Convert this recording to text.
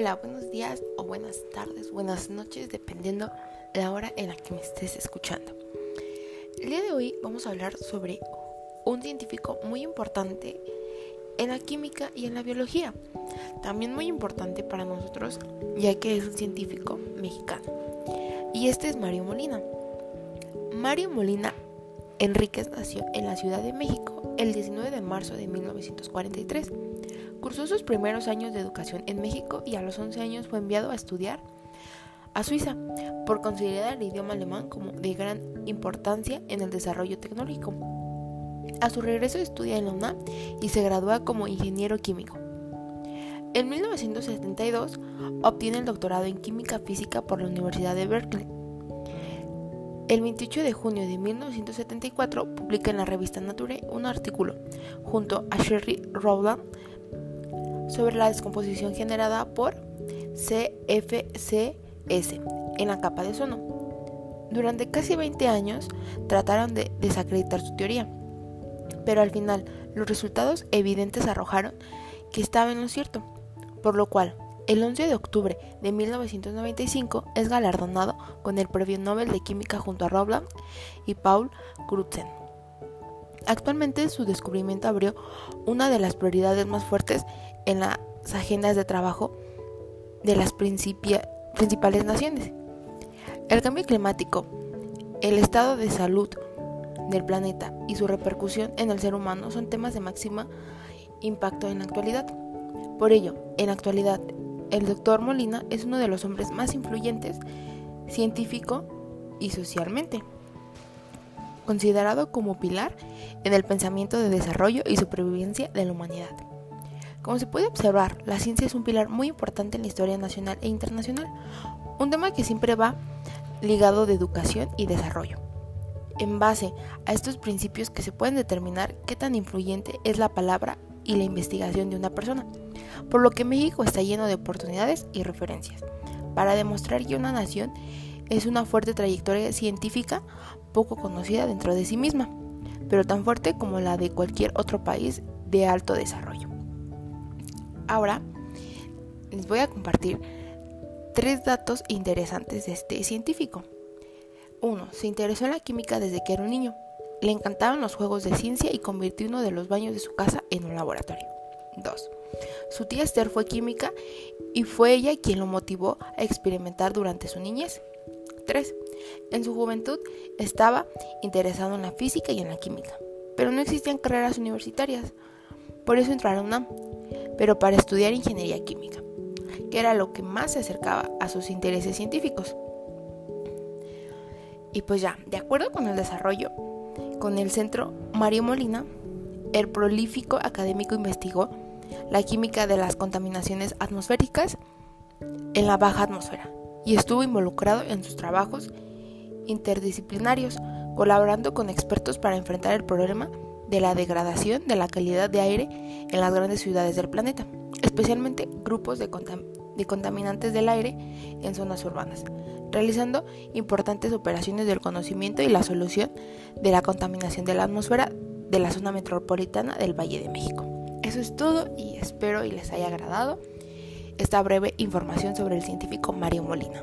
Hola, buenos días o buenas tardes, buenas noches, dependiendo la hora en la que me estés escuchando. El día de hoy vamos a hablar sobre un científico muy importante en la química y en la biología. También muy importante para nosotros, ya que es un científico mexicano. Y este es Mario Molina. Mario Molina Enríquez nació en la Ciudad de México el 19 de marzo de 1943. Cursó sus primeros años de educación en México y a los 11 años fue enviado a estudiar a Suiza por considerar el idioma alemán como de gran importancia en el desarrollo tecnológico. A su regreso estudia en la UNAM y se gradúa como ingeniero químico. En 1972 obtiene el doctorado en química física por la Universidad de Berkeley. El 28 de junio de 1974 publica en la revista Nature un artículo junto a Sherry Rowland sobre la descomposición generada por CFCS en la capa de ozono. Durante casi 20 años trataron de desacreditar su teoría, pero al final los resultados evidentes arrojaron que estaba en lo cierto, por lo cual el 11 de octubre de 1995 es galardonado con el Premio Nobel de Química junto a Rowland y Paul Crutzen. Actualmente su descubrimiento abrió una de las prioridades más fuertes en las agendas de trabajo de las principales naciones. El cambio climático, el estado de salud del planeta y su repercusión en el ser humano son temas de máxima impacto en la actualidad. Por ello, en la actualidad, el doctor Molina es uno de los hombres más influyentes científico y socialmente, considerado como pilar en el pensamiento de desarrollo y supervivencia de la humanidad. Como se puede observar, la ciencia es un pilar muy importante en la historia nacional e internacional, un tema que siempre va ligado de educación y desarrollo. En base a estos principios que se pueden determinar qué tan influyente es la palabra y la investigación de una persona, por lo que México está lleno de oportunidades y referencias, para demostrar que una nación es una fuerte trayectoria científica poco conocida dentro de sí misma, pero tan fuerte como la de cualquier otro país de alto desarrollo. Ahora les voy a compartir tres datos interesantes de este científico. 1. Se interesó en la química desde que era un niño. Le encantaban los juegos de ciencia y convirtió uno de los baños de su casa en un laboratorio. 2. Su tía Esther fue química y fue ella quien lo motivó a experimentar durante su niñez. 3. En su juventud estaba interesado en la física y en la química, pero no existían carreras universitarias. Por eso entró a la UNAM, pero para estudiar ingeniería química, que era lo que más se acercaba a sus intereses científicos. Y pues ya, de acuerdo con el desarrollo, con el centro Mario Molina, el prolífico académico investigó la química de las contaminaciones atmosféricas en la baja atmósfera y estuvo involucrado en sus trabajos interdisciplinarios, colaborando con expertos para enfrentar el problema de la degradación de la calidad de aire en las grandes ciudades del planeta, especialmente grupos de, contaminantes del aire en zonas urbanas, realizando importantes operaciones del conocimiento y la solución de la contaminación de la atmósfera de la zona metropolitana del Valle de México. Eso es todo y espero y les haya agradado esta breve información sobre el científico Mario Molina.